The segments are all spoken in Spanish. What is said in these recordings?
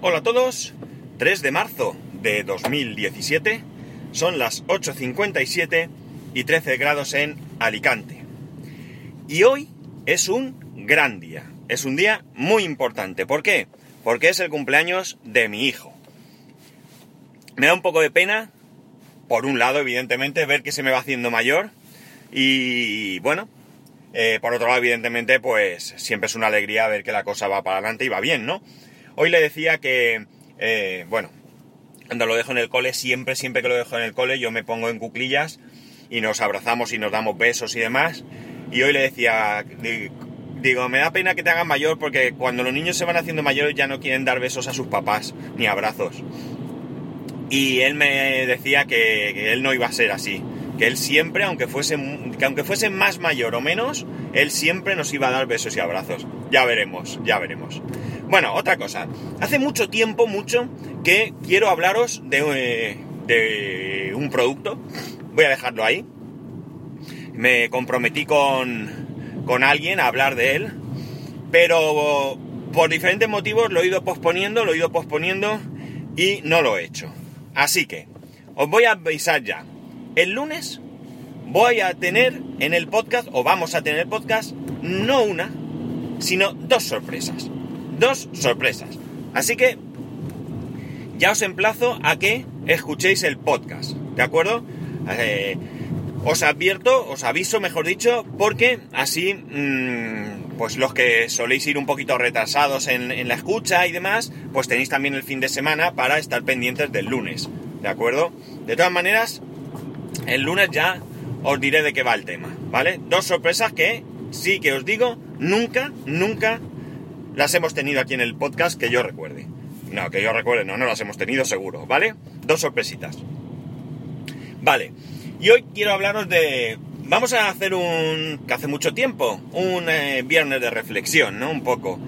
Hola a todos, 3 de marzo de 2017, son las 8.57 y 13 grados en Alicante. Y hoy es un gran día, es un día muy importante. ¿Por qué? Porque es el cumpleaños de mi hijo. Me da un poco de pena, por un lado, evidentemente, ver que se me va haciendo mayor. Y bueno, eh, por otro lado, evidentemente, pues siempre es una alegría ver que la cosa va para adelante y va bien, ¿no? Hoy le decía que, eh, bueno, cuando lo dejo en el cole, siempre, siempre que lo dejo en el cole, yo me pongo en cuclillas y nos abrazamos y nos damos besos y demás. Y hoy le decía, digo, me da pena que te hagan mayor porque cuando los niños se van haciendo mayores ya no quieren dar besos a sus papás ni abrazos. Y él me decía que, él no iba a ser así, que él siempre, aunque fuese, que aunque fuese más mayor o menos, él siempre nos iba a dar besos y abrazos. Ya veremos, ya veremos. Bueno, otra cosa. Hace mucho tiempo, mucho, que quiero hablaros de, de un producto. Voy a dejarlo ahí. Me comprometí con, con alguien a hablar de él. Pero por diferentes motivos lo he ido posponiendo, lo he ido posponiendo y no lo he hecho. Así que, os voy a avisar ya. El lunes voy a tener en el podcast, o vamos a tener podcast, no una, sino dos sorpresas dos sorpresas. Así que ya os emplazo a que escuchéis el podcast, ¿de acuerdo? Eh, os advierto, os aviso, mejor dicho, porque así, mmm, pues los que soléis ir un poquito retrasados en, la escucha y demás, pues tenéis también el fin de semana para estar pendientes del lunes, ¿de acuerdo? De todas maneras, el lunes ya os diré de qué va el tema, ¿vale? Dos sorpresas que, sí que os digo, nunca, nunca las hemos tenido aquí en el podcast que yo recuerde. No, que yo recuerde, no, no las hemos tenido seguro, ¿vale? Dos sorpresitas. Vale, y hoy quiero hablaros de... Vamos a hacer un... que hace mucho tiempo, un eh, viernes de reflexión, ¿no? Un poco.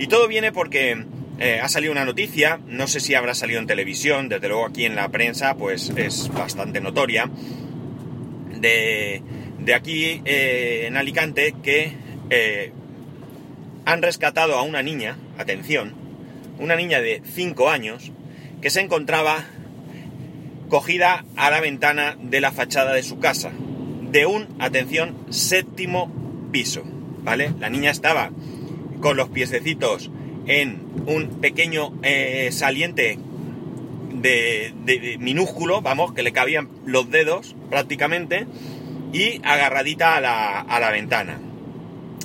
Y todo viene porque eh, ha salido una noticia, no sé si habrá salido en televisión, desde luego aquí en la prensa, pues es bastante notoria, de, de aquí eh, en Alicante que eh, han rescatado a una niña, atención, una niña de 5 años, que se encontraba cogida a la ventana de la fachada de su casa, de un, atención, séptimo piso, ¿vale? La niña estaba con los piececitos en un pequeño eh, saliente de, minúsculo, vamos, que le cabían los dedos prácticamente, y agarradita a la, a la ventana.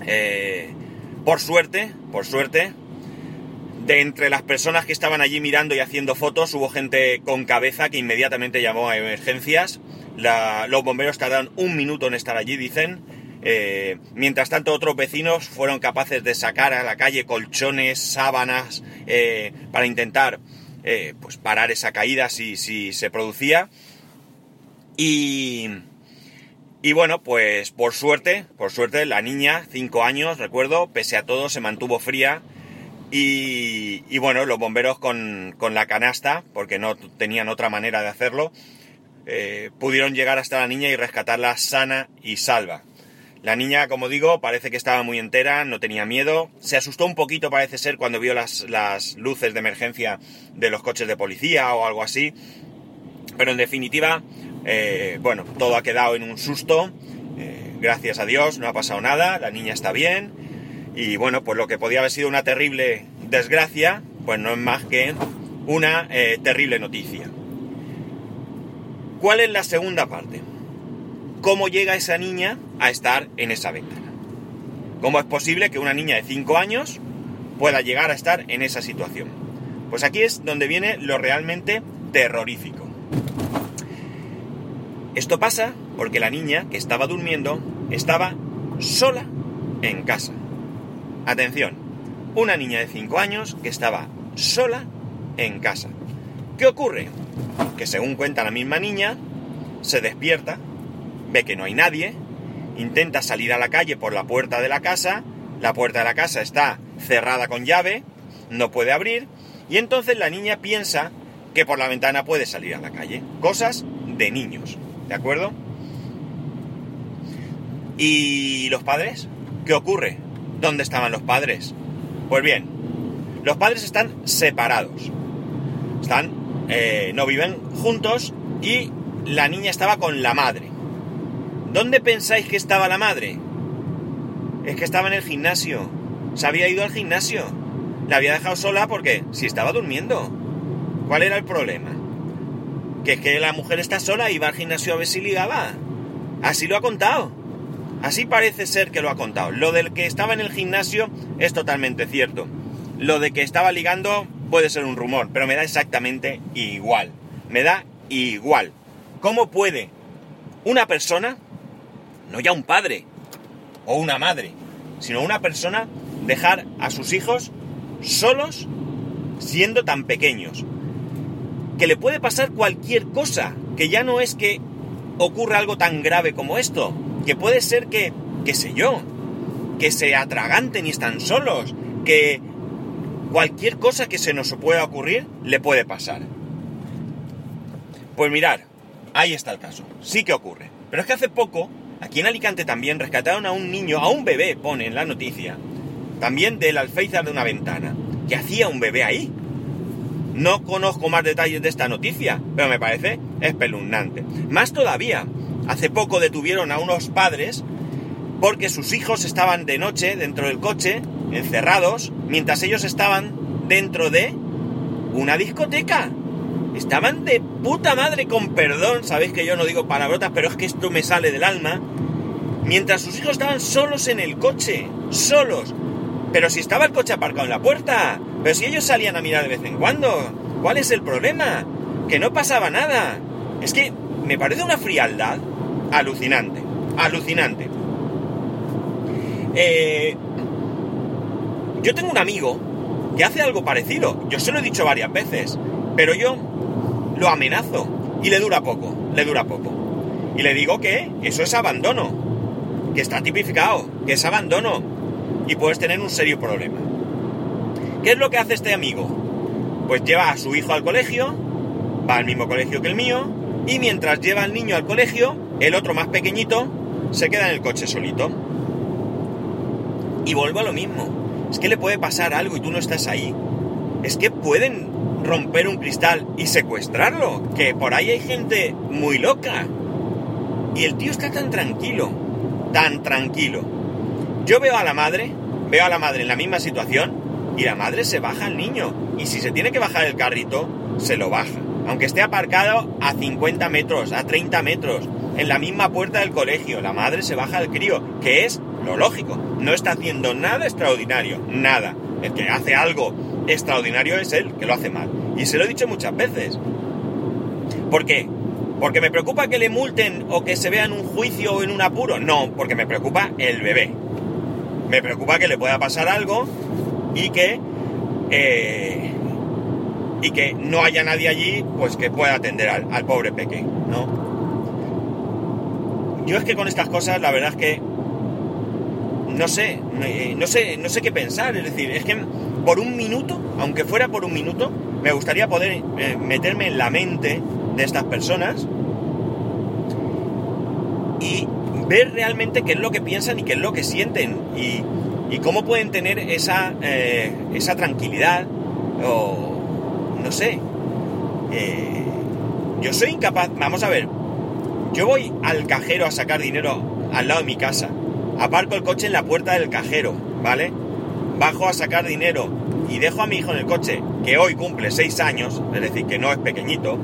Eh, por suerte, por suerte, de entre las personas que estaban allí mirando y haciendo fotos, hubo gente con cabeza que inmediatamente llamó a emergencias. Los bomberos tardaron un minuto en estar allí, dicen. Eh, mientras tanto, otros vecinos fueron capaces de sacar a la calle colchones, sábanas, eh, para intentar eh, pues parar esa caída si, si se producía. Y, y bueno, pues por suerte, por suerte, la niña, 5 años, recuerdo, pese a todo, se mantuvo fría. Y, y bueno, los bomberos con, con, la canasta, porque no tenían otra manera de hacerlo, eh, pudieron llegar hasta la niña y rescatarla sana y salva. La niña, como digo, parece que estaba muy entera, no tenía miedo. Se asustó un poquito, parece ser, cuando vio las, las luces de emergencia de los coches de policía o algo así. Pero en definitiva, eh, bueno, todo ha quedado en un susto. Eh, gracias a Dios, no ha pasado nada, la niña está bien. Y bueno, pues lo que podía haber sido una terrible desgracia, pues no es más que una eh, terrible noticia. ¿Cuál es la segunda parte? ¿Cómo llega esa niña a estar en esa ventana? ¿Cómo es posible que una niña de 5 años pueda llegar a estar en esa situación? Pues aquí es donde viene lo realmente terrorífico. Esto pasa porque la niña que estaba durmiendo estaba sola en casa. Atención, una niña de 5 años que estaba sola en casa. ¿Qué ocurre? Que según cuenta la misma niña, se despierta, ve que no hay nadie, intenta salir a la calle por la puerta de la casa, la puerta de la casa está cerrada con llave, no puede abrir, y entonces la niña piensa que por la ventana puede salir a la calle. Cosas de niños. ¿De acuerdo? ¿Y los padres? ¿Qué ocurre? ¿Dónde estaban los padres? Pues bien, Los padres están separados. Están, eh, no viven juntos y la niña estaba con la madre. ¿Dónde pensáis que estaba la madre? Es que estaba en el gimnasio. Se había ido al gimnasio. La había dejado sola porque si estaba durmiendo. ¿Cuál era el problema? Que es que la mujer está sola y va al gimnasio a ver si ligaba. Así lo ha contado. Así parece ser que lo ha contado. Lo del que estaba en el gimnasio es totalmente cierto. Lo de que estaba ligando puede ser un rumor, pero me da exactamente igual. Me da igual. ¿Cómo puede una persona, no ya un padre o una madre, sino una persona dejar a sus hijos solos siendo tan pequeños? Que le puede pasar cualquier cosa, que ya no es que ocurra algo tan grave como esto, que puede ser que, qué sé yo, que se atraganten y están solos, que cualquier cosa que se nos pueda ocurrir le puede pasar. Pues mirar, ahí está el caso, sí que ocurre. Pero es que hace poco, aquí en Alicante también rescataron a un niño, a un bebé, pone en la noticia, también del alféizar de una ventana, que hacía un bebé ahí. No conozco más detalles de esta noticia, pero me parece espeluznante. Más todavía, hace poco detuvieron a unos padres porque sus hijos estaban de noche dentro del coche, encerrados, mientras ellos estaban dentro de una discoteca. Estaban de puta madre con perdón, sabéis que yo no digo palabrotas, pero es que esto me sale del alma. Mientras sus hijos estaban solos en el coche, solos. Pero si estaba el coche aparcado en la puerta, pero si ellos salían a mirar de vez en cuando, ¿cuál es el problema? Que no pasaba nada. Es que me parece una frialdad alucinante, alucinante. Eh, yo tengo un amigo que hace algo parecido. Yo se lo he dicho varias veces, pero yo lo amenazo y le dura poco, le dura poco. Y le digo que eso es abandono, que está tipificado, que es abandono y puedes tener un serio problema. ¿Qué es lo que hace este amigo? Pues lleva a su hijo al colegio, va al mismo colegio que el mío, y mientras lleva al niño al colegio, el otro más pequeñito se queda en el coche solito. Y vuelvo a lo mismo. Es que le puede pasar algo y tú no estás ahí. Es que pueden romper un cristal y secuestrarlo. Que por ahí hay gente muy loca. Y el tío está tan tranquilo. Tan tranquilo. Yo veo a la madre, veo a la madre en la misma situación y la madre se baja al niño. Y si se tiene que bajar el carrito, se lo baja. Aunque esté aparcado a 50 metros, a 30 metros, en la misma puerta del colegio, la madre se baja al crío, que es lo lógico. No está haciendo nada extraordinario, nada. El que hace algo extraordinario es él, que lo hace mal. Y se lo he dicho muchas veces. ¿Por qué? ¿Porque me preocupa que le multen o que se vea en un juicio o en un apuro? No, porque me preocupa el bebé. Me preocupa que le pueda pasar algo y que eh, y que no haya nadie allí pues que pueda atender al, pobre peque, ¿no? Yo es que con estas cosas la verdad es que no sé, no sé, no sé qué pensar, es decir, es que por un minuto, aunque fuera por un minuto, me gustaría poder eh, meterme en la mente de estas personas y ver realmente qué es lo que piensan y qué es lo que sienten y, cómo pueden tener esa, eh, esa tranquilidad o no sé. Eh, yo soy incapaz, vamos a ver, yo voy al cajero a sacar dinero al lado de mi casa, aparco el coche en la puerta del cajero, ¿vale? Bajo a sacar dinero y dejo a mi hijo en el coche, que hoy cumple 6 años, es decir, que no es pequeñito,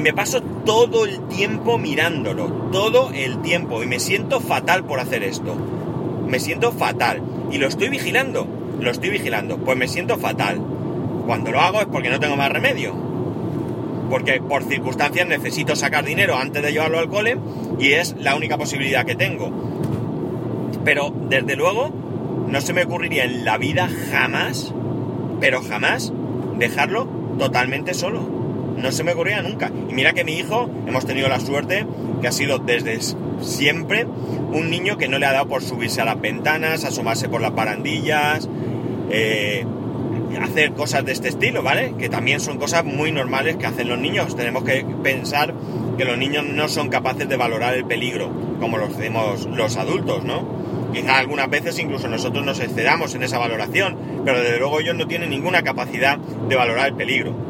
y me paso todo el tiempo mirándolo, todo el tiempo, y me siento fatal por hacer esto. Me siento fatal. Y lo estoy vigilando, lo estoy vigilando, pues me siento fatal. Cuando lo hago es porque no tengo más remedio. Porque por circunstancias necesito sacar dinero antes de llevarlo al cole y es la única posibilidad que tengo. Pero desde luego no se me ocurriría en la vida jamás, pero jamás, dejarlo totalmente solo. No se me ocurriría nunca. Y mira que mi hijo, hemos tenido la suerte que ha sido desde siempre un niño que no le ha dado por subirse a las ventanas, asomarse por las barandillas, eh, hacer cosas de este estilo, ¿vale? Que también son cosas muy normales que hacen los niños. Tenemos que pensar que los niños no son capaces de valorar el peligro como lo hacemos los adultos, ¿no? Quizá algunas veces incluso nosotros nos excedamos en esa valoración, pero desde luego ellos no tienen ninguna capacidad de valorar el peligro.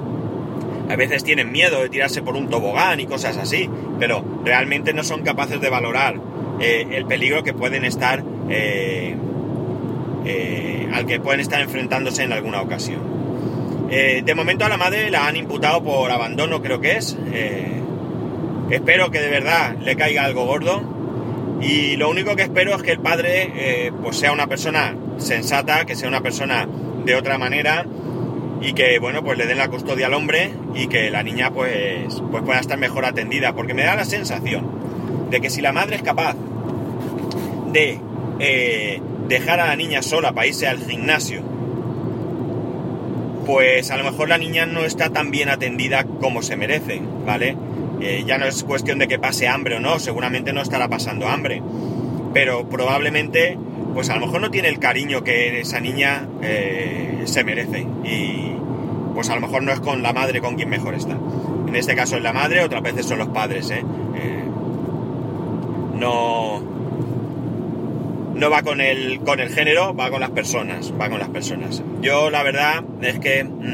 A veces tienen miedo de tirarse por un tobogán y cosas así, pero realmente no son capaces de valorar eh, el peligro que pueden estar eh, eh, al que pueden estar enfrentándose en alguna ocasión. de momento a la madre la han imputado por abandono, creo que es. espero que de verdad le caiga algo gordo. Y lo único que espero es que el padre pues sea una persona sensata, que sea una persona de otra manera y que bueno pues le den la custodia al hombre y que la niña pues, pues pueda estar mejor atendida porque me da la sensación de que si la madre es capaz de eh, dejar a la niña sola para irse al gimnasio pues a lo mejor la niña no está tan bien atendida como se merece vale eh, ya no es cuestión de que pase hambre o no seguramente no estará pasando hambre pero probablemente pues a lo mejor no tiene el cariño que esa niña eh, se merece y pues a lo mejor no es con la madre con quien mejor está. En este caso es la madre, otras veces son los padres, ¿eh? eh no, no va con el, con el género, va con las personas, va con las personas. Yo la verdad es que... Mm,